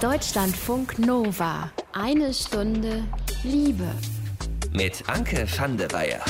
Deutschlandfunk Nova. Eine Stunde Liebe. Mit Anke van der Weyer.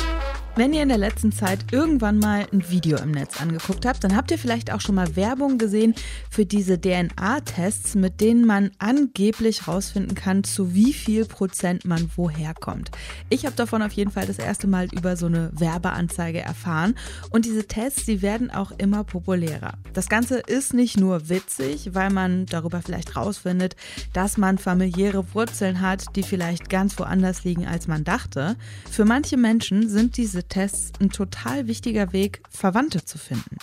Wenn ihr in der letzten Zeit irgendwann mal ein Video im Netz angeguckt habt, dann habt ihr vielleicht auch schon mal Werbung gesehen für diese DNA-Tests, mit denen man angeblich rausfinden kann, zu wie viel Prozent man woher kommt. Ich habe davon auf jeden Fall das erste Mal über so eine Werbeanzeige erfahren und diese Tests, die werden auch immer populärer. Das Ganze ist nicht nur witzig, weil man darüber vielleicht rausfindet, dass man familiäre Wurzeln hat, die vielleicht ganz woanders liegen, als man dachte. Für manche Menschen sind diese Tests ein total wichtiger Weg, Verwandte zu finden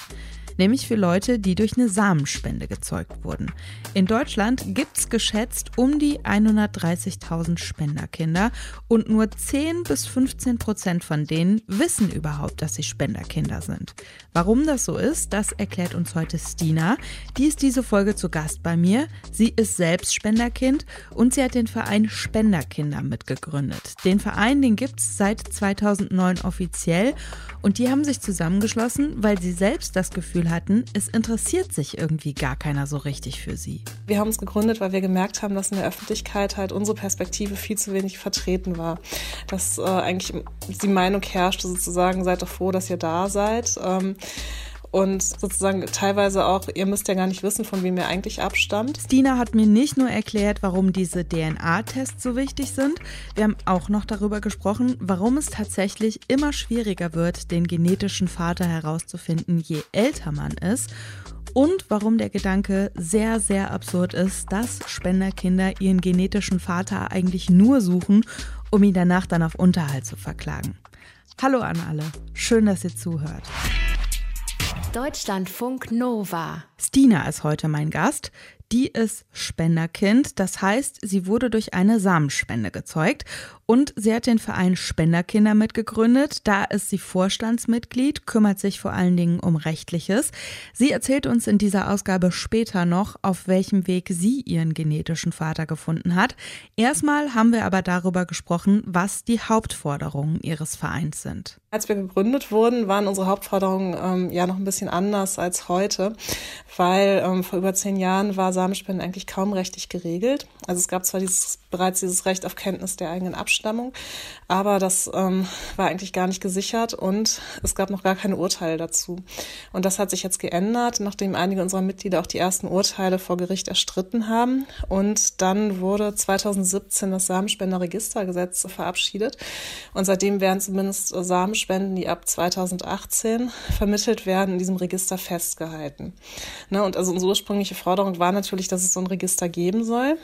nämlich für Leute, die durch eine Samenspende gezeugt wurden. In Deutschland gibt es geschätzt um die 130.000 Spenderkinder und nur 10 bis 15 Prozent von denen wissen überhaupt, dass sie Spenderkinder sind. Warum das so ist, das erklärt uns heute Stina. Die ist diese Folge zu Gast bei mir. Sie ist selbst Spenderkind und sie hat den Verein Spenderkinder mitgegründet. Den Verein, den gibt es seit 2009 offiziell und die haben sich zusammengeschlossen, weil sie selbst das Gefühl Gefühl hatten, es interessiert sich irgendwie gar keiner so richtig für sie. Wir haben uns gegründet, weil wir gemerkt haben, dass in der Öffentlichkeit halt unsere Perspektive viel zu wenig vertreten war. Dass äh, eigentlich die Meinung herrschte sozusagen, seid doch froh, dass ihr da seid. Ähm, und sozusagen teilweise auch, ihr müsst ja gar nicht wissen, von wem ihr eigentlich abstammt. Stina hat mir nicht nur erklärt, warum diese DNA-Tests so wichtig sind, wir haben auch noch darüber gesprochen, warum es tatsächlich immer schwieriger wird, den genetischen Vater herauszufinden, je älter man ist und warum der Gedanke sehr, sehr absurd ist, dass Spenderkinder ihren genetischen Vater eigentlich nur suchen, um ihn danach dann auf Unterhalt zu verklagen. Hallo an alle, schön, dass ihr zuhört. Deutschlandfunk Nova. Stina ist heute mein Gast. Die ist Spenderkind, das heißt, sie wurde durch eine Samenspende gezeugt und sie hat den Verein Spenderkinder mitgegründet. Da ist sie Vorstandsmitglied, kümmert sich vor allen Dingen um Rechtliches. Sie erzählt uns in dieser Ausgabe später noch, auf welchem Weg sie ihren genetischen Vater gefunden hat. Erstmal haben wir aber darüber gesprochen, was die Hauptforderungen ihres Vereins sind. Als wir gegründet wurden, waren unsere Hauptforderungen ähm, ja noch ein bisschen anders als heute, weil ähm, vor über zehn Jahren war Samenspenden eigentlich kaum rechtlich geregelt. Also es gab zwar dieses, bereits dieses Recht auf Kenntnis der eigenen Abstammung. Aber das ähm, war eigentlich gar nicht gesichert und es gab noch gar keine Urteile dazu. Und das hat sich jetzt geändert, nachdem einige unserer Mitglieder auch die ersten Urteile vor Gericht erstritten haben. Und dann wurde 2017 das Samenspenderregistergesetz verabschiedet. Und seitdem werden zumindest Samenspenden, die ab 2018 vermittelt werden, in diesem Register festgehalten. Ne, und also unsere ursprüngliche Forderung war natürlich, dass es so ein Register geben soll,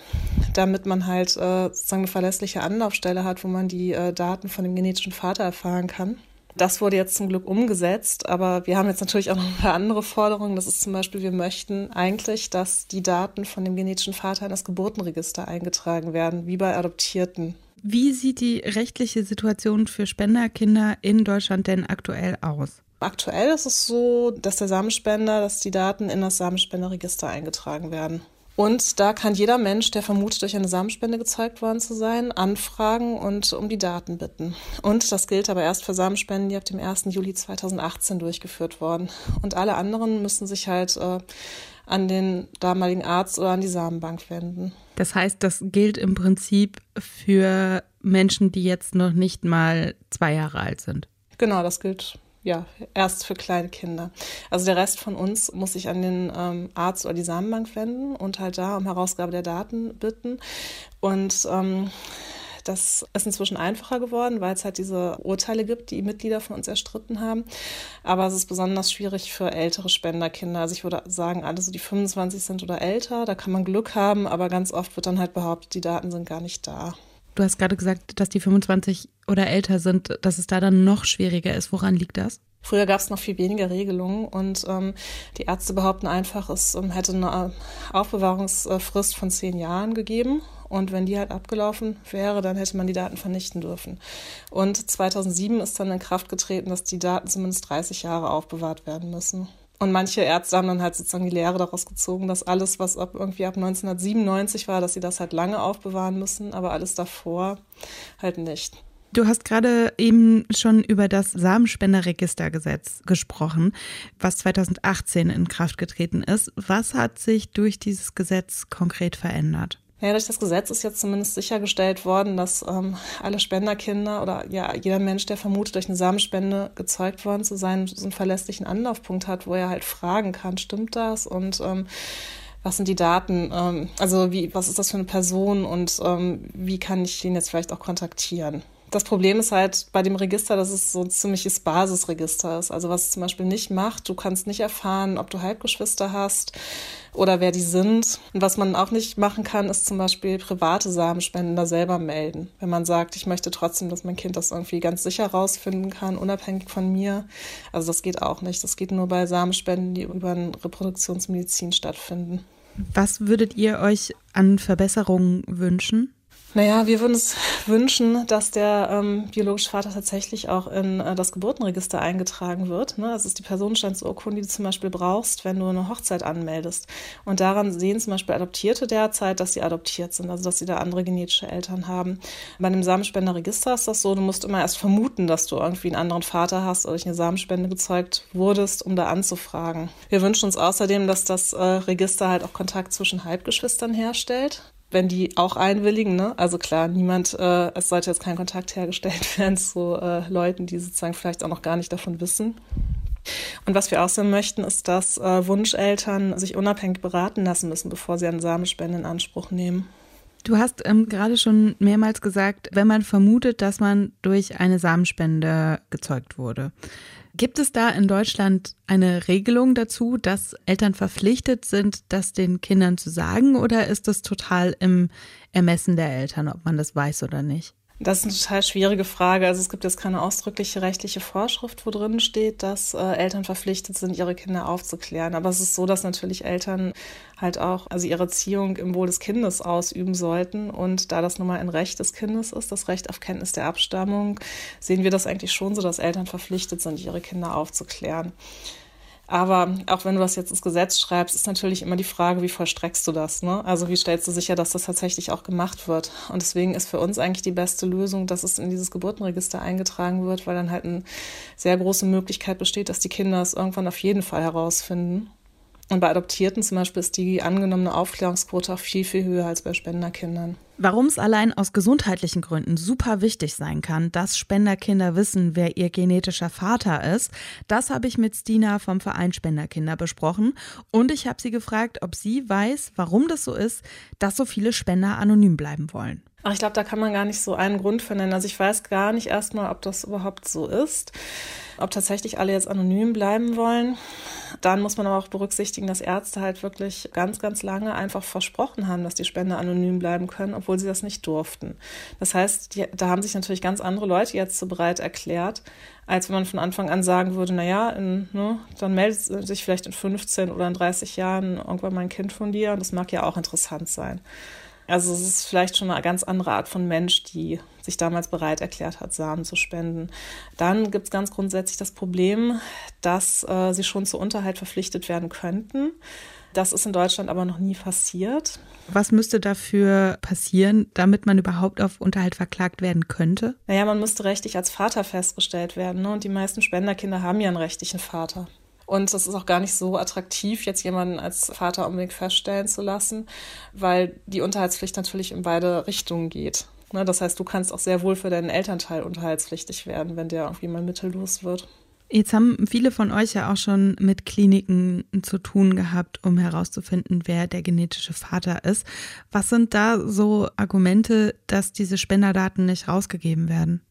damit man halt äh, sozusagen eine verlässliche Anlaufstelle Stelle hat, wo man die äh, Daten von dem genetischen Vater erfahren kann. Das wurde jetzt zum Glück umgesetzt, aber wir haben jetzt natürlich auch noch ein paar andere Forderungen. Das ist zum Beispiel, wir möchten eigentlich, dass die Daten von dem genetischen Vater in das Geburtenregister eingetragen werden, wie bei Adoptierten. Wie sieht die rechtliche Situation für Spenderkinder in Deutschland denn aktuell aus? Aktuell ist es so, dass der Samenspender, dass die Daten in das Samenspenderregister eingetragen werden. Und da kann jeder Mensch, der vermutet, durch eine Samenspende gezeigt worden zu sein, anfragen und um die Daten bitten. Und das gilt aber erst für Samenspenden, die ab dem 1. Juli 2018 durchgeführt wurden. Und alle anderen müssen sich halt äh, an den damaligen Arzt oder an die Samenbank wenden. Das heißt, das gilt im Prinzip für Menschen, die jetzt noch nicht mal zwei Jahre alt sind. Genau, das gilt ja, erst für kleine Kinder. Also der Rest von uns muss sich an den ähm, Arzt oder die Samenbank wenden und halt da um Herausgabe der Daten bitten. Und ähm, das ist inzwischen einfacher geworden, weil es halt diese Urteile gibt, die Mitglieder von uns erstritten haben. Aber es ist besonders schwierig für ältere Spenderkinder. Also ich würde sagen, alle so die 25 sind oder älter, da kann man Glück haben, aber ganz oft wird dann halt behauptet, die Daten sind gar nicht da. Du hast gerade gesagt, dass die 25 oder älter sind, dass es da dann noch schwieriger ist. Woran liegt das? Früher gab es noch viel weniger Regelungen und ähm, die Ärzte behaupten einfach, es ähm, hätte eine Aufbewahrungsfrist von zehn Jahren gegeben. Und wenn die halt abgelaufen wäre, dann hätte man die Daten vernichten dürfen. Und 2007 ist dann in Kraft getreten, dass die Daten zumindest 30 Jahre aufbewahrt werden müssen. Und manche Ärzte haben dann halt sozusagen die Lehre daraus gezogen, dass alles, was ab irgendwie ab 1997 war, dass sie das halt lange aufbewahren müssen, aber alles davor halt nicht. Du hast gerade eben schon über das Samenspenderregistergesetz gesprochen, was 2018 in Kraft getreten ist. Was hat sich durch dieses Gesetz konkret verändert? Ja, durch das Gesetz ist jetzt zumindest sichergestellt worden, dass ähm, alle Spenderkinder oder ja jeder Mensch, der vermutet, durch eine Samenspende gezeugt worden zu sein, so einen verlässlichen Anlaufpunkt hat, wo er halt fragen kann, stimmt das? Und ähm, was sind die Daten? Ähm, also wie, was ist das für eine Person und ähm, wie kann ich den jetzt vielleicht auch kontaktieren? Das Problem ist halt bei dem Register, dass es so ein ziemliches Basisregister ist. Also was es zum Beispiel nicht macht, du kannst nicht erfahren, ob du Halbgeschwister hast oder wer die sind. Und was man auch nicht machen kann, ist zum Beispiel private Samenspender selber melden. Wenn man sagt, ich möchte trotzdem, dass mein Kind das irgendwie ganz sicher rausfinden kann, unabhängig von mir. Also das geht auch nicht. Das geht nur bei Samenspenden, die über Reproduktionsmedizin stattfinden. Was würdet ihr euch an Verbesserungen wünschen? Naja, wir würden uns wünschen, dass der ähm, biologische Vater tatsächlich auch in äh, das Geburtenregister eingetragen wird. Ne? Das ist die Personenstandsurkunde, die du zum Beispiel brauchst, wenn du eine Hochzeit anmeldest. Und daran sehen zum Beispiel Adoptierte derzeit, dass sie adoptiert sind, also dass sie da andere genetische Eltern haben. Bei dem Samenspenderregister ist das so, du musst immer erst vermuten, dass du irgendwie einen anderen Vater hast oder durch eine Samenspende gezeugt wurdest, um da anzufragen. Wir wünschen uns außerdem, dass das äh, Register halt auch Kontakt zwischen Halbgeschwistern herstellt wenn die auch einwilligen. Ne? Also klar, niemand, äh, es sollte jetzt kein Kontakt hergestellt werden zu äh, Leuten, die sozusagen vielleicht auch noch gar nicht davon wissen. Und was wir außerdem möchten, ist, dass äh, Wunscheltern sich unabhängig beraten lassen müssen, bevor sie eine Samenspende in Anspruch nehmen. Du hast ähm, gerade schon mehrmals gesagt, wenn man vermutet, dass man durch eine Samenspende gezeugt wurde. Gibt es da in Deutschland eine Regelung dazu, dass Eltern verpflichtet sind, das den Kindern zu sagen, oder ist das total im Ermessen der Eltern, ob man das weiß oder nicht? Das ist eine total schwierige Frage. Also es gibt jetzt keine ausdrückliche rechtliche Vorschrift, wo drin steht, dass äh, Eltern verpflichtet sind, ihre Kinder aufzuklären. Aber es ist so, dass natürlich Eltern halt auch also ihre Erziehung im Wohl des Kindes ausüben sollten. Und da das nun mal ein Recht des Kindes ist, das Recht auf Kenntnis der Abstammung, sehen wir das eigentlich schon so, dass Eltern verpflichtet sind, ihre Kinder aufzuklären. Aber auch wenn du das jetzt ins Gesetz schreibst, ist natürlich immer die Frage, wie vollstreckst du das? Ne? Also wie stellst du sicher, dass das tatsächlich auch gemacht wird? Und deswegen ist für uns eigentlich die beste Lösung, dass es in dieses Geburtenregister eingetragen wird, weil dann halt eine sehr große Möglichkeit besteht, dass die Kinder es irgendwann auf jeden Fall herausfinden. Und bei Adoptierten zum Beispiel ist die angenommene Aufklärungsquote auch viel, viel höher als bei Spenderkindern. Warum es allein aus gesundheitlichen Gründen super wichtig sein kann, dass Spenderkinder wissen, wer ihr genetischer Vater ist, das habe ich mit Stina vom Verein Spenderkinder besprochen. Und ich habe sie gefragt, ob sie weiß, warum das so ist, dass so viele Spender anonym bleiben wollen. Ach, ich glaube, da kann man gar nicht so einen Grund für nennen. Also ich weiß gar nicht erstmal, ob das überhaupt so ist, ob tatsächlich alle jetzt anonym bleiben wollen. Dann muss man aber auch berücksichtigen, dass Ärzte halt wirklich ganz, ganz lange einfach versprochen haben, dass die Spender anonym bleiben können, obwohl sie das nicht durften. Das heißt, die, da haben sich natürlich ganz andere Leute jetzt so bereit erklärt, als wenn man von Anfang an sagen würde, naja, in, ne, dann meldet sich vielleicht in 15 oder in 30 Jahren irgendwann mal ein Kind von dir und das mag ja auch interessant sein. Also es ist vielleicht schon eine ganz andere Art von Mensch, die sich damals bereit erklärt hat, Samen zu spenden. Dann gibt es ganz grundsätzlich das Problem, dass äh, sie schon zur Unterhalt verpflichtet werden könnten. Das ist in Deutschland aber noch nie passiert. Was müsste dafür passieren, damit man überhaupt auf Unterhalt verklagt werden könnte? Naja, man müsste rechtlich als Vater festgestellt werden. Ne? Und die meisten Spenderkinder haben ja einen rechtlichen Vater. Und das ist auch gar nicht so attraktiv, jetzt jemanden als Vater unbedingt feststellen zu lassen, weil die Unterhaltspflicht natürlich in beide Richtungen geht. Ne, das heißt, du kannst auch sehr wohl für deinen Elternteil unterhaltspflichtig werden, wenn der irgendwie mal mittellos wird. Jetzt haben viele von euch ja auch schon mit Kliniken zu tun gehabt, um herauszufinden, wer der genetische Vater ist. Was sind da so Argumente, dass diese Spenderdaten nicht rausgegeben werden?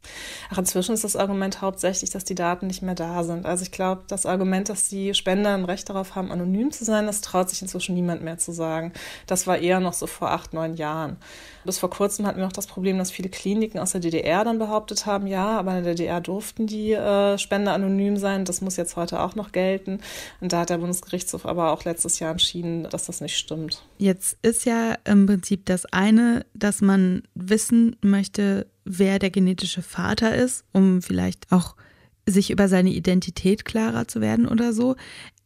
Ach, inzwischen ist das Argument hauptsächlich, dass die Daten nicht mehr da sind. Also ich glaube, das Argument, dass die Spender ein Recht darauf haben, anonym zu sein, das traut sich inzwischen niemand mehr zu sagen. Das war eher noch so vor acht, neun Jahren. Bis vor kurzem hatten wir noch das Problem, dass viele Kliniken aus der DDR dann behauptet haben, ja, aber in der DDR durften die äh, Spender anonym sein. Das muss jetzt heute auch noch gelten. Und da hat der Bundesgerichtshof aber auch letztes Jahr entschieden, dass das nicht stimmt. Jetzt ist ja im Prinzip das eine, dass man wissen möchte, wer der genetische Vater ist, um vielleicht auch sich über seine Identität klarer zu werden oder so.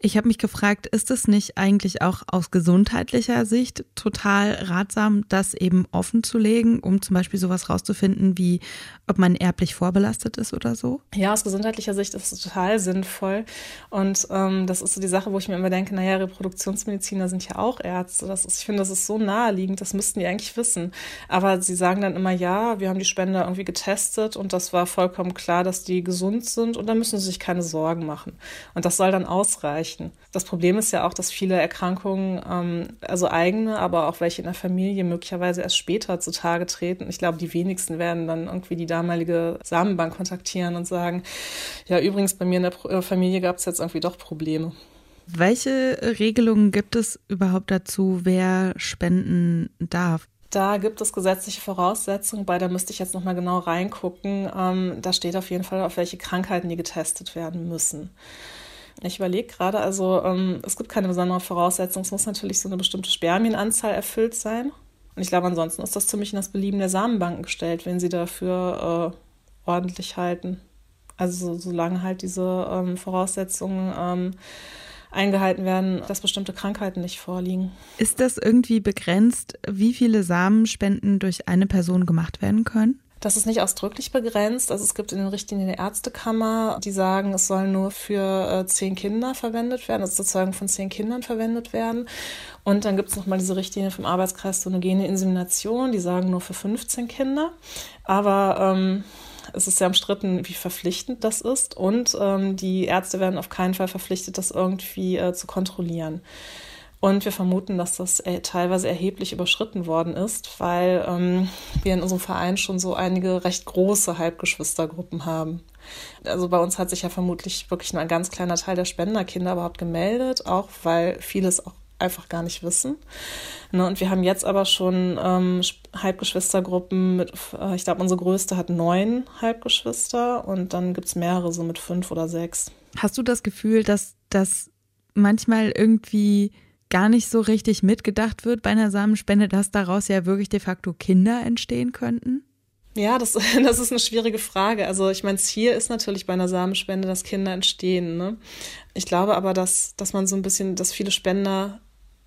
Ich habe mich gefragt, ist es nicht eigentlich auch aus gesundheitlicher Sicht total ratsam, das eben offen zu legen, um zum Beispiel sowas rauszufinden, wie ob man erblich vorbelastet ist oder so? Ja, aus gesundheitlicher Sicht ist es total sinnvoll. Und ähm, das ist so die Sache, wo ich mir immer denke, naja, Reproduktionsmediziner sind ja auch Ärzte. Das ist, ich finde, das ist so naheliegend, das müssten die eigentlich wissen. Aber sie sagen dann immer, ja, wir haben die Spender irgendwie getestet und das war vollkommen klar, dass die gesund sind und da müssen sie sich keine Sorgen machen. Und das soll dann ausreichen erreichen. Das Problem ist ja auch, dass viele Erkrankungen, ähm, also eigene, aber auch welche in der Familie möglicherweise erst später zutage treten. Ich glaube, die wenigsten werden dann irgendwie die damalige Samenbank kontaktieren und sagen, ja, übrigens, bei mir in der äh, Familie gab es jetzt irgendwie doch Probleme. Welche Regelungen gibt es überhaupt dazu, wer spenden darf? Da gibt es gesetzliche Voraussetzungen, bei da müsste ich jetzt nochmal genau reingucken. Ähm, da steht auf jeden Fall, auf welche Krankheiten die getestet werden müssen. Ich überlege gerade, also ähm, es gibt keine besondere Voraussetzung. Es muss natürlich so eine bestimmte Spermienanzahl erfüllt sein. Und ich glaube, ansonsten ist das ziemlich in das Belieben der Samenbanken gestellt, wenn sie dafür äh, ordentlich halten. Also solange halt diese ähm, Voraussetzungen ähm, eingehalten werden, dass bestimmte Krankheiten nicht vorliegen. Ist das irgendwie begrenzt, wie viele Samenspenden durch eine Person gemacht werden können? Das ist nicht ausdrücklich begrenzt. Also es gibt in den Richtlinien der Ärztekammer, die sagen, es soll nur für äh, zehn Kinder verwendet werden, also zur Zeugung von zehn Kindern verwendet werden. Und dann gibt es nochmal diese Richtlinie vom Arbeitskreis Sonogene Insemination, die sagen nur für 15 Kinder. Aber ähm, es ist sehr umstritten, wie verpflichtend das ist. Und ähm, die Ärzte werden auf keinen Fall verpflichtet, das irgendwie äh, zu kontrollieren. Und wir vermuten, dass das äh, teilweise erheblich überschritten worden ist, weil ähm, wir in unserem Verein schon so einige recht große Halbgeschwistergruppen haben. Also bei uns hat sich ja vermutlich wirklich nur ein ganz kleiner Teil der Spenderkinder überhaupt gemeldet, auch weil vieles auch einfach gar nicht wissen. Ne, und wir haben jetzt aber schon ähm, Halbgeschwistergruppen mit, äh, ich glaube, unsere größte hat neun Halbgeschwister und dann gibt es mehrere so mit fünf oder sechs. Hast du das Gefühl, dass das manchmal irgendwie gar nicht so richtig mitgedacht wird bei einer Samenspende, dass daraus ja wirklich de facto Kinder entstehen könnten? Ja, das, das ist eine schwierige Frage. Also ich meine, Ziel ist natürlich bei einer Samenspende, dass Kinder entstehen. Ne? Ich glaube aber, dass, dass man so ein bisschen, dass viele Spender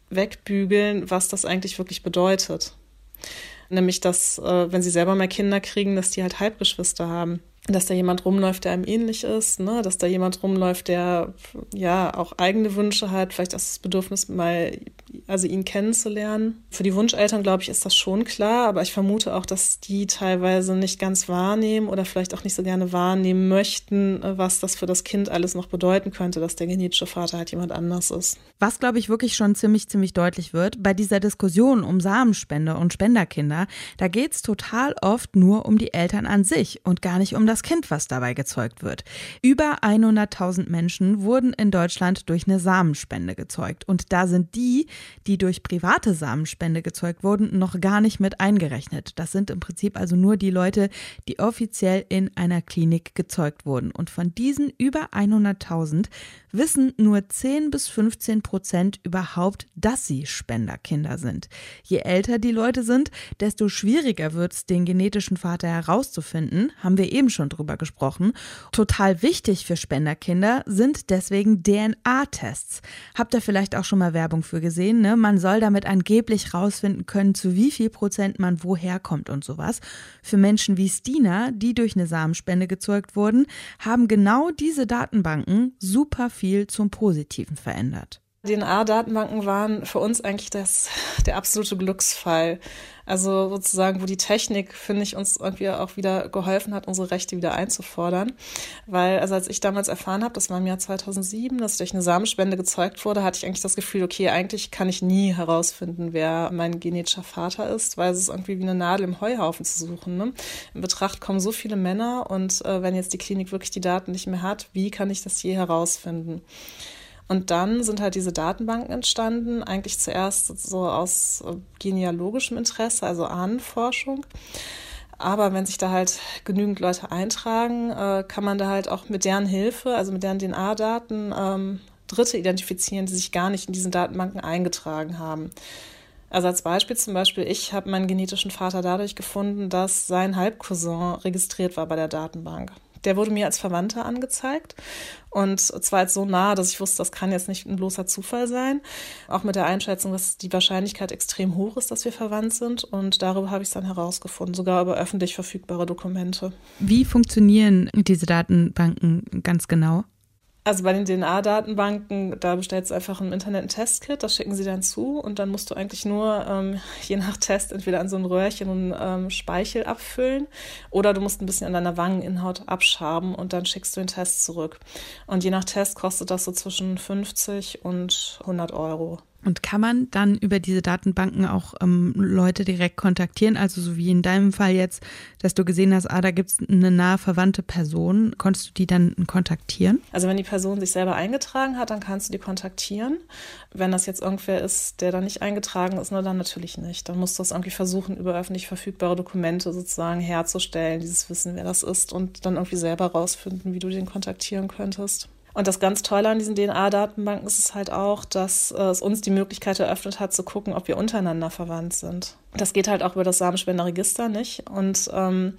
wegbügeln, was das eigentlich wirklich bedeutet. Nämlich, dass, äh, wenn sie selber mal Kinder kriegen, dass die halt Halbgeschwister haben dass da jemand rumläuft, der einem ähnlich ist, ne? dass da jemand rumläuft, der ja auch eigene Wünsche hat, vielleicht auch das Bedürfnis, mal also ihn kennenzulernen. Für die Wunscheltern, glaube ich, ist das schon klar, aber ich vermute auch, dass die teilweise nicht ganz wahrnehmen oder vielleicht auch nicht so gerne wahrnehmen möchten, was das für das Kind alles noch bedeuten könnte, dass der genetische Vater halt jemand anders ist. Was, glaube ich, wirklich schon ziemlich, ziemlich deutlich wird, bei dieser Diskussion um Samenspende und Spenderkinder, da geht es total oft nur um die Eltern an sich und gar nicht um das Kind, was dabei gezeugt wird. Über 100.000 Menschen wurden in Deutschland durch eine Samenspende gezeugt und da sind die, die durch private Samenspende gezeugt wurden, noch gar nicht mit eingerechnet. Das sind im Prinzip also nur die Leute, die offiziell in einer Klinik gezeugt wurden. Und von diesen über 100.000 wissen nur 10 bis 15 Prozent überhaupt, dass sie Spenderkinder sind. Je älter die Leute sind, desto schwieriger wird es, den genetischen Vater herauszufinden, haben wir eben schon drüber gesprochen. Total wichtig für Spenderkinder sind deswegen DNA-Tests. Habt ihr vielleicht auch schon mal Werbung für gesehen? Ne? Man soll damit angeblich rausfinden können, zu wie viel Prozent man woher kommt und sowas. Für Menschen wie Stina, die durch eine Samenspende gezeugt wurden, haben genau diese Datenbanken super viel viel zum Positiven verändert. DNA-Datenbanken waren für uns eigentlich das, der absolute Glücksfall. Also sozusagen, wo die Technik, finde ich, uns irgendwie auch wieder geholfen hat, unsere Rechte wieder einzufordern. Weil, also als ich damals erfahren habe, das war im Jahr 2007, dass durch eine Samenspende gezeugt wurde, hatte ich eigentlich das Gefühl, okay, eigentlich kann ich nie herausfinden, wer mein genetischer Vater ist, weil es ist irgendwie wie eine Nadel im Heuhaufen zu suchen. Ne? In Betracht kommen so viele Männer und äh, wenn jetzt die Klinik wirklich die Daten nicht mehr hat, wie kann ich das je herausfinden? Und dann sind halt diese Datenbanken entstanden, eigentlich zuerst so aus äh, genealogischem Interesse, also Ahnenforschung. Aber wenn sich da halt genügend Leute eintragen, äh, kann man da halt auch mit deren Hilfe, also mit deren DNA-Daten, ähm, Dritte identifizieren, die sich gar nicht in diesen Datenbanken eingetragen haben. Also als Beispiel zum Beispiel, ich habe meinen genetischen Vater dadurch gefunden, dass sein Halbcousin registriert war bei der Datenbank der wurde mir als Verwandter angezeigt. Und zwar jetzt so nah, dass ich wusste, das kann jetzt nicht ein bloßer Zufall sein. Auch mit der Einschätzung, dass die Wahrscheinlichkeit extrem hoch ist, dass wir verwandt sind. Und darüber habe ich es dann herausgefunden, sogar über öffentlich verfügbare Dokumente. Wie funktionieren diese Datenbanken ganz genau? Also bei den DNA-Datenbanken, da bestellst du einfach im Internet ein Testkit, das schicken sie dann zu und dann musst du eigentlich nur ähm, je nach Test entweder an so ein Röhrchen und ähm, Speichel abfüllen oder du musst ein bisschen an deiner Wangeninhaut abschaben und dann schickst du den Test zurück. Und je nach Test kostet das so zwischen 50 und 100 Euro. Und kann man dann über diese Datenbanken auch ähm, Leute direkt kontaktieren? Also so wie in deinem Fall jetzt, dass du gesehen hast, ah, da gibt es eine nahe verwandte Person. Konntest du die dann kontaktieren? Also wenn die Person sich selber eingetragen hat, dann kannst du die kontaktieren. Wenn das jetzt irgendwer ist, der da nicht eingetragen ist, nur dann natürlich nicht. Dann musst du es irgendwie versuchen, über öffentlich verfügbare Dokumente sozusagen herzustellen, dieses Wissen, wer das ist und dann irgendwie selber rausfinden, wie du den kontaktieren könntest. Und das ganz Tolle an diesen DNA-Datenbanken ist es halt auch, dass äh, es uns die Möglichkeit eröffnet hat, zu gucken, ob wir untereinander verwandt sind. Das geht halt auch über das Samenspenderregister nicht. Und ähm,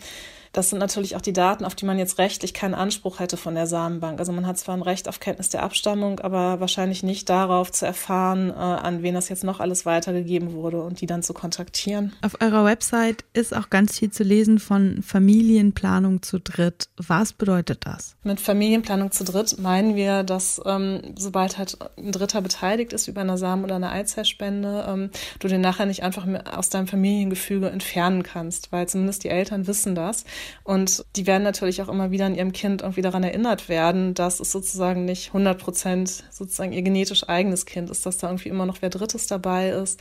das sind natürlich auch die Daten, auf die man jetzt rechtlich keinen Anspruch hätte von der Samenbank. Also man hat zwar ein Recht auf Kenntnis der Abstammung, aber wahrscheinlich nicht darauf zu erfahren, äh, an wen das jetzt noch alles weitergegeben wurde und die dann zu kontaktieren. Auf eurer Website ist auch ganz viel zu lesen von Familienplanung zu dritt. Was bedeutet das? Mit Familienplanung zu dritt meinen wir, dass ähm, sobald halt ein Dritter beteiligt ist über eine Samen- oder eine Eizellspende, ähm, du den nachher nicht einfach aus deinem Familiengefüge entfernen kannst, weil zumindest die Eltern wissen das und die werden natürlich auch immer wieder an ihrem Kind irgendwie daran erinnert werden, dass es sozusagen nicht 100 Prozent sozusagen ihr genetisch eigenes Kind ist, dass da irgendwie immer noch wer Drittes dabei ist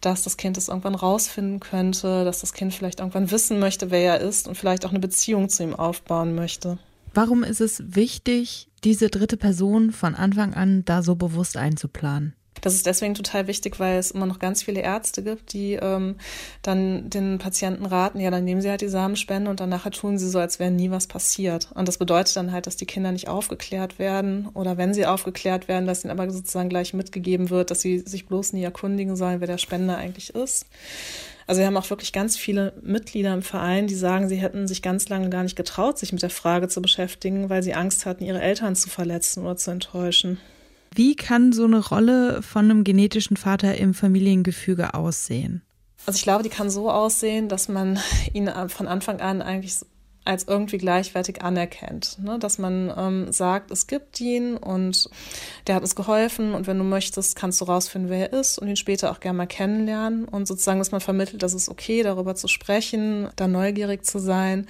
dass das Kind es irgendwann rausfinden könnte, dass das Kind vielleicht irgendwann wissen möchte, wer er ist und vielleicht auch eine Beziehung zu ihm aufbauen möchte. Warum ist es wichtig, diese dritte Person von Anfang an da so bewusst einzuplanen? Das ist deswegen total wichtig, weil es immer noch ganz viele Ärzte gibt, die ähm, dann den Patienten raten, ja, dann nehmen sie halt die Samenspende und dann nachher tun sie so, als wäre nie was passiert. Und das bedeutet dann halt, dass die Kinder nicht aufgeklärt werden oder wenn sie aufgeklärt werden, dass ihnen aber sozusagen gleich mitgegeben wird, dass sie sich bloß nie erkundigen sollen, wer der Spender eigentlich ist. Also wir haben auch wirklich ganz viele Mitglieder im Verein, die sagen, sie hätten sich ganz lange gar nicht getraut, sich mit der Frage zu beschäftigen, weil sie Angst hatten, ihre Eltern zu verletzen oder zu enttäuschen. Wie kann so eine Rolle von einem genetischen Vater im Familiengefüge aussehen? Also ich glaube, die kann so aussehen, dass man ihn von Anfang an eigentlich als irgendwie gleichwertig anerkennt. Ne? Dass man ähm, sagt, es gibt ihn und der hat uns geholfen und wenn du möchtest, kannst du rausfinden, wer er ist und ihn später auch gerne mal kennenlernen und sozusagen, dass man vermittelt, dass es okay, darüber zu sprechen, da neugierig zu sein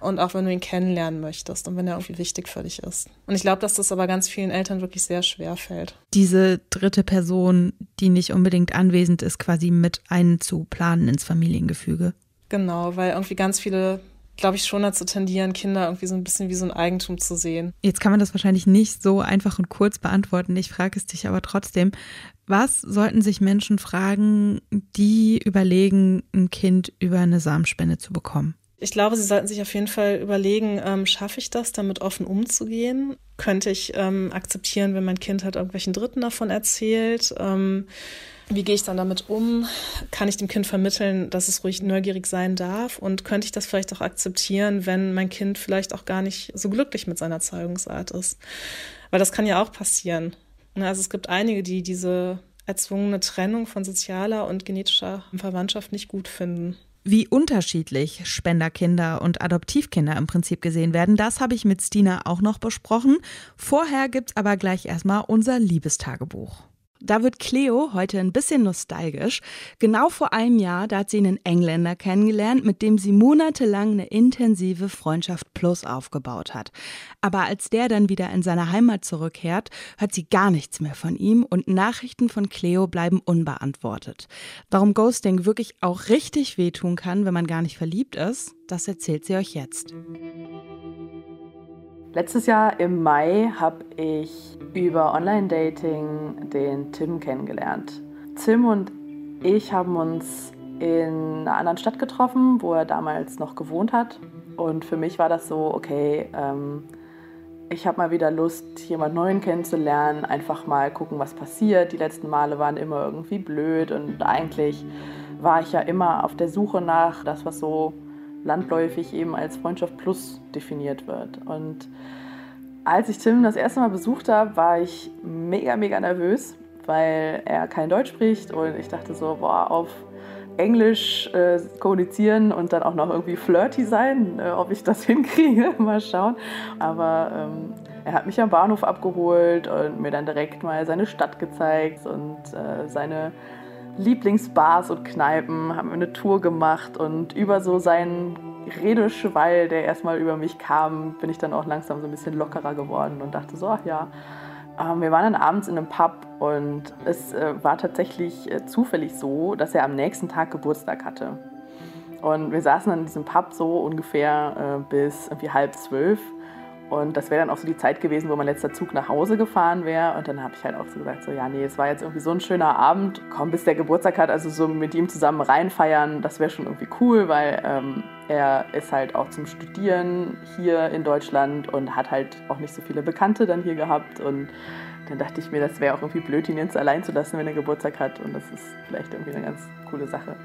und auch wenn du ihn kennenlernen möchtest und wenn er irgendwie wichtig für dich ist. Und ich glaube, dass das aber ganz vielen Eltern wirklich sehr schwer fällt. Diese dritte Person, die nicht unbedingt anwesend ist, quasi mit einzuplanen ins Familiengefüge. Genau, weil irgendwie ganz viele glaube ich, schon dazu tendieren, Kinder irgendwie so ein bisschen wie so ein Eigentum zu sehen. Jetzt kann man das wahrscheinlich nicht so einfach und kurz beantworten. Ich frage es dich aber trotzdem. Was sollten sich Menschen fragen, die überlegen, ein Kind über eine Samenspende zu bekommen? Ich glaube, sie sollten sich auf jeden Fall überlegen, ähm, schaffe ich das, damit offen umzugehen? Könnte ich ähm, akzeptieren, wenn mein Kind halt irgendwelchen Dritten davon erzählt? Ähm, wie gehe ich dann damit um? Kann ich dem Kind vermitteln, dass es ruhig neugierig sein darf? Und könnte ich das vielleicht auch akzeptieren, wenn mein Kind vielleicht auch gar nicht so glücklich mit seiner Zeugungsart ist? Weil das kann ja auch passieren. Ne, also es gibt einige, die diese erzwungene Trennung von sozialer und genetischer Verwandtschaft nicht gut finden. Wie unterschiedlich Spenderkinder und Adoptivkinder im Prinzip gesehen werden, das habe ich mit Stina auch noch besprochen. Vorher gibt es aber gleich erstmal unser Liebestagebuch. Da wird Cleo heute ein bisschen nostalgisch. Genau vor einem Jahr, da hat sie einen Engländer kennengelernt, mit dem sie monatelang eine intensive Freundschaft plus aufgebaut hat. Aber als der dann wieder in seine Heimat zurückkehrt, hört sie gar nichts mehr von ihm und Nachrichten von Cleo bleiben unbeantwortet. Warum Ghosting wirklich auch richtig wehtun kann, wenn man gar nicht verliebt ist, das erzählt sie euch jetzt. Letztes Jahr im Mai habe ich über Online-Dating den Tim kennengelernt. Tim und ich haben uns in einer anderen Stadt getroffen, wo er damals noch gewohnt hat. Und für mich war das so, okay, ähm, ich habe mal wieder Lust, jemand Neuen kennenzulernen, einfach mal gucken, was passiert. Die letzten Male waren immer irgendwie blöd und eigentlich war ich ja immer auf der Suche nach das, was so landläufig eben als Freundschaft Plus definiert wird. Und als ich Tim das erste Mal besucht habe, war ich mega, mega nervös, weil er kein Deutsch spricht und ich dachte so, boah, auf Englisch äh, kommunizieren und dann auch noch irgendwie flirty sein, äh, ob ich das hinkriege, mal schauen. Aber ähm, er hat mich am Bahnhof abgeholt und mir dann direkt mal seine Stadt gezeigt und äh, seine Lieblingsbars und Kneipen, haben wir eine Tour gemacht und über so seinen Redeschwall, der erstmal über mich kam, bin ich dann auch langsam so ein bisschen lockerer geworden und dachte so, ach ja, ähm, wir waren dann abends in einem Pub und es äh, war tatsächlich äh, zufällig so, dass er am nächsten Tag Geburtstag hatte. Und wir saßen dann in diesem Pub so ungefähr äh, bis irgendwie halb zwölf. Und das wäre dann auch so die Zeit gewesen, wo mein letzter Zug nach Hause gefahren wäre. Und dann habe ich halt auch so gesagt, so ja, nee, es war jetzt irgendwie so ein schöner Abend. Komm, bis der Geburtstag hat, also so mit ihm zusammen reinfeiern, das wäre schon irgendwie cool, weil ähm, er ist halt auch zum Studieren hier in Deutschland und hat halt auch nicht so viele Bekannte dann hier gehabt. Und dann dachte ich mir, das wäre auch irgendwie blöd, ihn jetzt allein zu lassen, wenn er Geburtstag hat. Und das ist vielleicht irgendwie eine ganz coole Sache.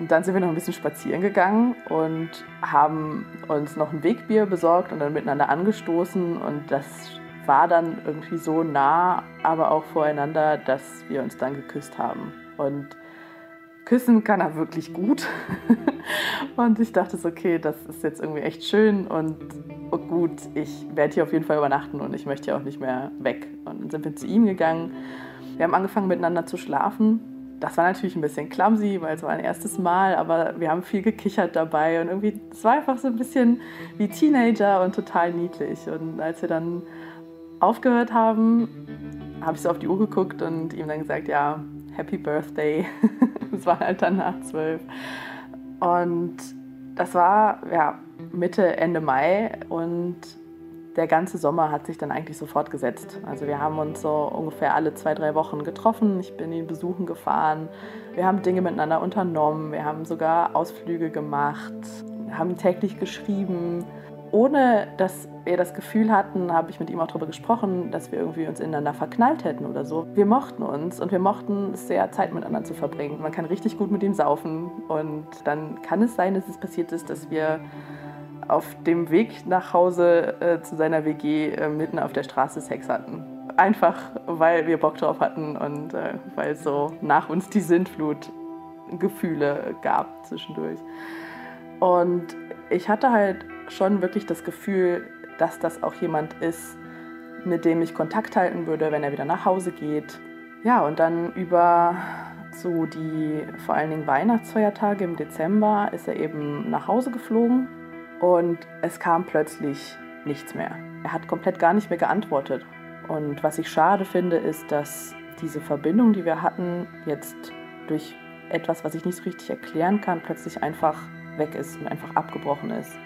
Und dann sind wir noch ein bisschen spazieren gegangen und haben uns noch ein Wegbier besorgt und dann miteinander angestoßen. Und das war dann irgendwie so nah, aber auch voreinander, dass wir uns dann geküsst haben. Und küssen kann er wirklich gut. und ich dachte so, okay, das ist jetzt irgendwie echt schön und oh gut, ich werde hier auf jeden Fall übernachten und ich möchte hier auch nicht mehr weg. Und dann sind wir zu ihm gegangen. Wir haben angefangen miteinander zu schlafen das war natürlich ein bisschen clumsy, weil es war ein erstes Mal, aber wir haben viel gekichert dabei und irgendwie, es war einfach so ein bisschen wie Teenager und total niedlich. Und als wir dann aufgehört haben, habe ich so auf die Uhr geguckt und ihm dann gesagt, ja, Happy Birthday. Es war halt dann nach zwölf. Und das war ja Mitte, Ende Mai und der ganze Sommer hat sich dann eigentlich so fortgesetzt. Also wir haben uns so ungefähr alle zwei, drei Wochen getroffen. Ich bin ihn besuchen gefahren. Wir haben Dinge miteinander unternommen. Wir haben sogar Ausflüge gemacht, haben täglich geschrieben. Ohne dass wir das Gefühl hatten, habe ich mit ihm auch darüber gesprochen, dass wir irgendwie uns ineinander verknallt hätten oder so. Wir mochten uns und wir mochten es sehr, Zeit miteinander zu verbringen. Man kann richtig gut mit ihm saufen und dann kann es sein, dass es passiert ist, dass wir auf dem Weg nach Hause äh, zu seiner WG äh, mitten auf der Straße Sex hatten. Einfach, weil wir Bock drauf hatten und äh, weil es so nach uns die Sintflut Gefühle gab zwischendurch. Und ich hatte halt schon wirklich das Gefühl, dass das auch jemand ist, mit dem ich Kontakt halten würde, wenn er wieder nach Hause geht. Ja, und dann über so die vor allen Dingen Weihnachtsfeiertage im Dezember ist er eben nach Hause geflogen und es kam plötzlich nichts mehr. Er hat komplett gar nicht mehr geantwortet. Und was ich schade finde, ist, dass diese Verbindung, die wir hatten, jetzt durch etwas, was ich nicht so richtig erklären kann, plötzlich einfach weg ist und einfach abgebrochen ist.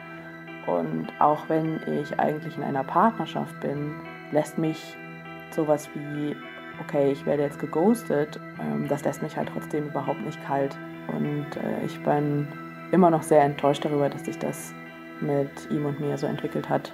Und auch wenn ich eigentlich in einer Partnerschaft bin, lässt mich sowas wie, okay, ich werde jetzt geghostet, ähm, das lässt mich halt trotzdem überhaupt nicht kalt. Und äh, ich bin immer noch sehr enttäuscht darüber, dass ich das mit ihm und mir so entwickelt hat.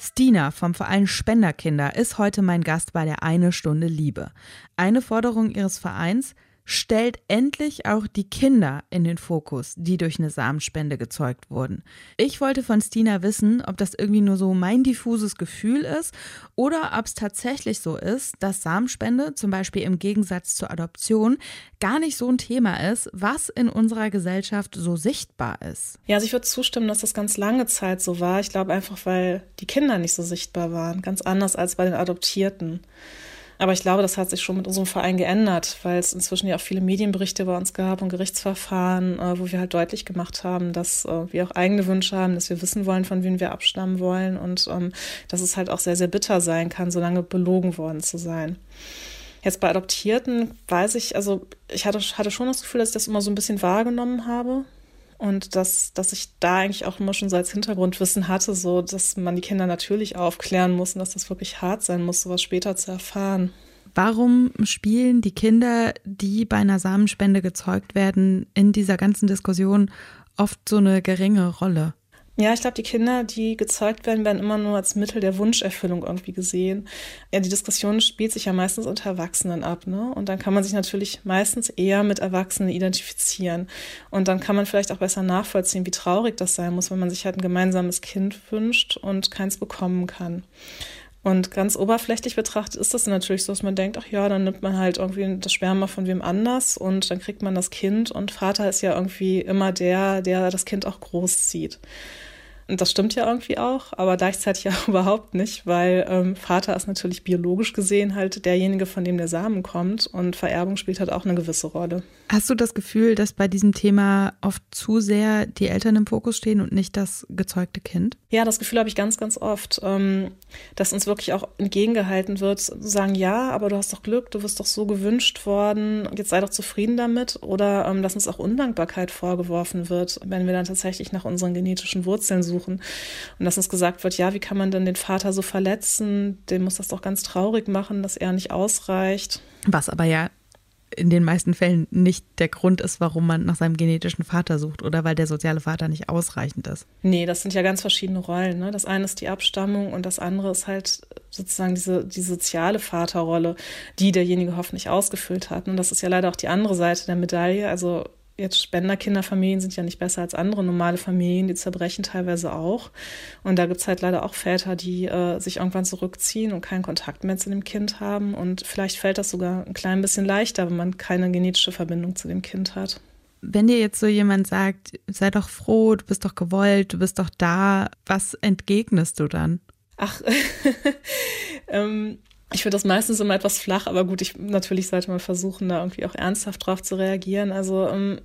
Stina vom Verein Spenderkinder ist heute mein Gast bei der Eine Stunde Liebe. Eine Forderung ihres Vereins, stellt endlich auch die Kinder in den Fokus, die durch eine Samenspende gezeugt wurden. Ich wollte von Stina wissen, ob das irgendwie nur so mein diffuses Gefühl ist oder ob es tatsächlich so ist, dass Samenspende zum Beispiel im Gegensatz zur Adoption gar nicht so ein Thema ist, was in unserer Gesellschaft so sichtbar ist. Ja, also ich würde zustimmen, dass das ganz lange Zeit so war. Ich glaube einfach, weil die Kinder nicht so sichtbar waren, ganz anders als bei den Adoptierten. Aber ich glaube, das hat sich schon mit unserem Verein geändert, weil es inzwischen ja auch viele Medienberichte bei uns gab und Gerichtsverfahren, äh, wo wir halt deutlich gemacht haben, dass äh, wir auch eigene Wünsche haben, dass wir wissen wollen, von wem wir abstammen wollen und ähm, dass es halt auch sehr, sehr bitter sein kann, so lange belogen worden zu sein. Jetzt bei Adoptierten weiß ich, also ich hatte, hatte schon das Gefühl, dass ich das immer so ein bisschen wahrgenommen habe, und dass, dass ich da eigentlich auch immer schon so als Hintergrundwissen hatte, so dass man die Kinder natürlich aufklären muss und dass das wirklich hart sein muss, sowas später zu erfahren. Warum spielen die Kinder, die bei einer Samenspende gezeugt werden, in dieser ganzen Diskussion oft so eine geringe Rolle? Ja, ich glaube, die Kinder, die gezeugt werden, werden immer nur als Mittel der Wunscherfüllung irgendwie gesehen. Ja, die Diskussion spielt sich ja meistens unter Erwachsenen ab, ne? Und dann kann man sich natürlich meistens eher mit Erwachsenen identifizieren. Und dann kann man vielleicht auch besser nachvollziehen, wie traurig das sein muss, wenn man sich halt ein gemeinsames Kind wünscht und keins bekommen kann. Und ganz oberflächlich betrachtet ist das natürlich so, dass man denkt, ach ja, dann nimmt man halt irgendwie das Sperma von wem anders und dann kriegt man das Kind und Vater ist ja irgendwie immer der, der das Kind auch großzieht. Und das stimmt ja irgendwie auch, aber gleichzeitig ja überhaupt nicht, weil ähm, Vater ist natürlich biologisch gesehen halt derjenige, von dem der Samen kommt und Vererbung spielt halt auch eine gewisse Rolle. Hast du das Gefühl, dass bei diesem Thema oft zu sehr die Eltern im Fokus stehen und nicht das gezeugte Kind? Ja, das Gefühl habe ich ganz, ganz oft, ähm, dass uns wirklich auch entgegengehalten wird, zu sagen, ja, aber du hast doch Glück, du wirst doch so gewünscht worden, jetzt sei doch zufrieden damit. Oder ähm, dass uns auch Undankbarkeit vorgeworfen wird, wenn wir dann tatsächlich nach unseren genetischen Wurzeln suchen. Und dass uns gesagt wird, ja, wie kann man denn den Vater so verletzen? Dem muss das doch ganz traurig machen, dass er nicht ausreicht. Was aber ja in den meisten Fällen nicht der Grund ist, warum man nach seinem genetischen Vater sucht oder weil der soziale Vater nicht ausreichend ist. Nee, das sind ja ganz verschiedene Rollen. Ne? Das eine ist die Abstammung und das andere ist halt sozusagen diese die soziale Vaterrolle, die derjenige hoffentlich ausgefüllt hat. Und das ist ja leider auch die andere Seite der Medaille. Also jetzt Spenderkinderfamilien sind ja nicht besser als andere normale Familien, die zerbrechen teilweise auch. Und da gibt's halt leider auch Väter, die äh, sich irgendwann zurückziehen und keinen Kontakt mehr zu dem Kind haben. Und vielleicht fällt das sogar ein klein bisschen leichter, wenn man keine genetische Verbindung zu dem Kind hat. Wenn dir jetzt so jemand sagt, sei doch froh, du bist doch gewollt, du bist doch da, was entgegnest du dann? Ach, ähm, ich finde das meistens immer etwas flach, aber gut, ich natürlich sollte man versuchen, da irgendwie auch ernsthaft drauf zu reagieren. Also ähm,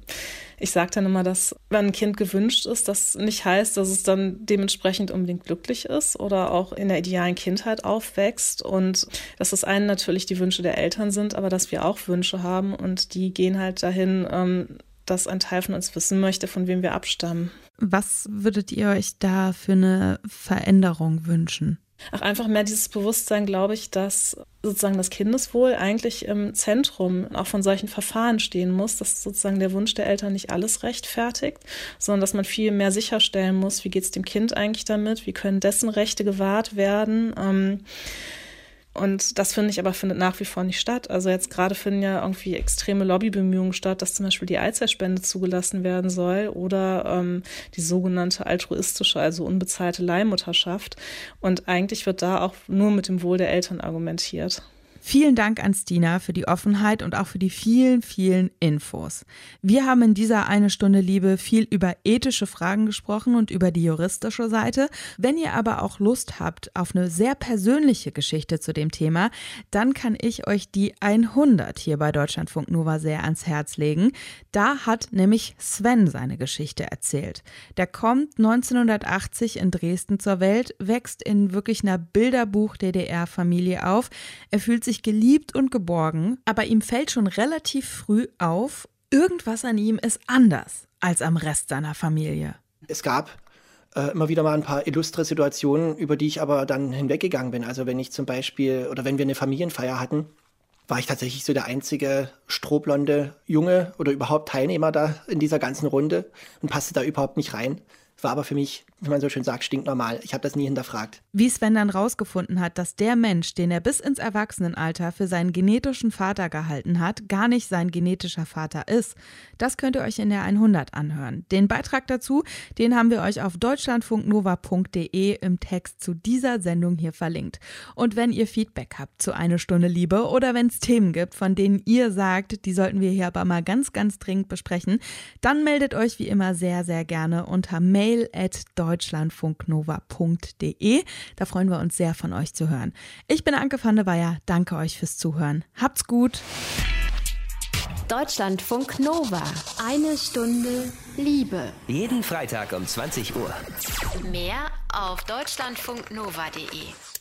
ich sage dann immer, dass wenn ein Kind gewünscht ist, das nicht heißt, dass es dann dementsprechend unbedingt glücklich ist oder auch in der idealen Kindheit aufwächst und dass das einen natürlich die Wünsche der Eltern sind, aber dass wir auch Wünsche haben und die gehen halt dahin, ähm, dass ein Teil von uns wissen möchte, von wem wir abstammen. Was würdet ihr euch da für eine Veränderung wünschen? Auch einfach mehr dieses Bewusstsein, glaube ich, dass sozusagen das Kindeswohl eigentlich im Zentrum auch von solchen Verfahren stehen muss, dass sozusagen der Wunsch der Eltern nicht alles rechtfertigt, sondern dass man viel mehr sicherstellen muss, wie geht es dem Kind eigentlich damit, wie können dessen Rechte gewahrt werden. Ähm, und das finde ich aber findet nach wie vor nicht statt. Also jetzt gerade finden ja irgendwie extreme Lobbybemühungen statt, dass zum Beispiel die Eizellspende zugelassen werden soll oder ähm, die sogenannte altruistische, also unbezahlte Leihmutterschaft. Und eigentlich wird da auch nur mit dem Wohl der Eltern argumentiert. Vielen Dank an Stina für die Offenheit und auch für die vielen, vielen Infos. Wir haben in dieser eine Stunde Liebe viel über ethische Fragen gesprochen und über die juristische Seite. Wenn ihr aber auch Lust habt auf eine sehr persönliche Geschichte zu dem Thema, dann kann ich euch die 100 hier bei Deutschlandfunk Nova sehr ans Herz legen. Da hat nämlich Sven seine Geschichte erzählt. Der kommt 1980 in Dresden zur Welt, wächst in wirklich einer Bilderbuch-DDR-Familie auf. Er fühlt sich sich geliebt und geborgen, aber ihm fällt schon relativ früh auf, irgendwas an ihm ist anders als am Rest seiner Familie. Es gab äh, immer wieder mal ein paar illustre Situationen, über die ich aber dann hinweggegangen bin. Also wenn ich zum Beispiel oder wenn wir eine Familienfeier hatten, war ich tatsächlich so der einzige strohblonde Junge oder überhaupt Teilnehmer da in dieser ganzen Runde und passte da überhaupt nicht rein. War aber für mich, wie man so schön sagt, stinknormal. Ich habe das nie hinterfragt. Wie Sven dann rausgefunden hat, dass der Mensch, den er bis ins Erwachsenenalter für seinen genetischen Vater gehalten hat, gar nicht sein genetischer Vater ist, das könnt ihr euch in der 100 anhören. Den Beitrag dazu, den haben wir euch auf deutschlandfunknova.de im Text zu dieser Sendung hier verlinkt. Und wenn ihr Feedback habt zu Eine Stunde Liebe oder wenn es Themen gibt, von denen ihr sagt, die sollten wir hier aber mal ganz, ganz dringend besprechen, dann meldet euch wie immer sehr, sehr gerne unter Mail mail at deutschlandfunknova.de. Da freuen wir uns sehr von euch zu hören. Ich bin Anke van der Weyer. Danke euch fürs Zuhören. Habt's gut. Deutschlandfunk Nova. Eine Stunde Liebe. Jeden Freitag um 20 Uhr. Mehr auf deutschlandfunknova.de.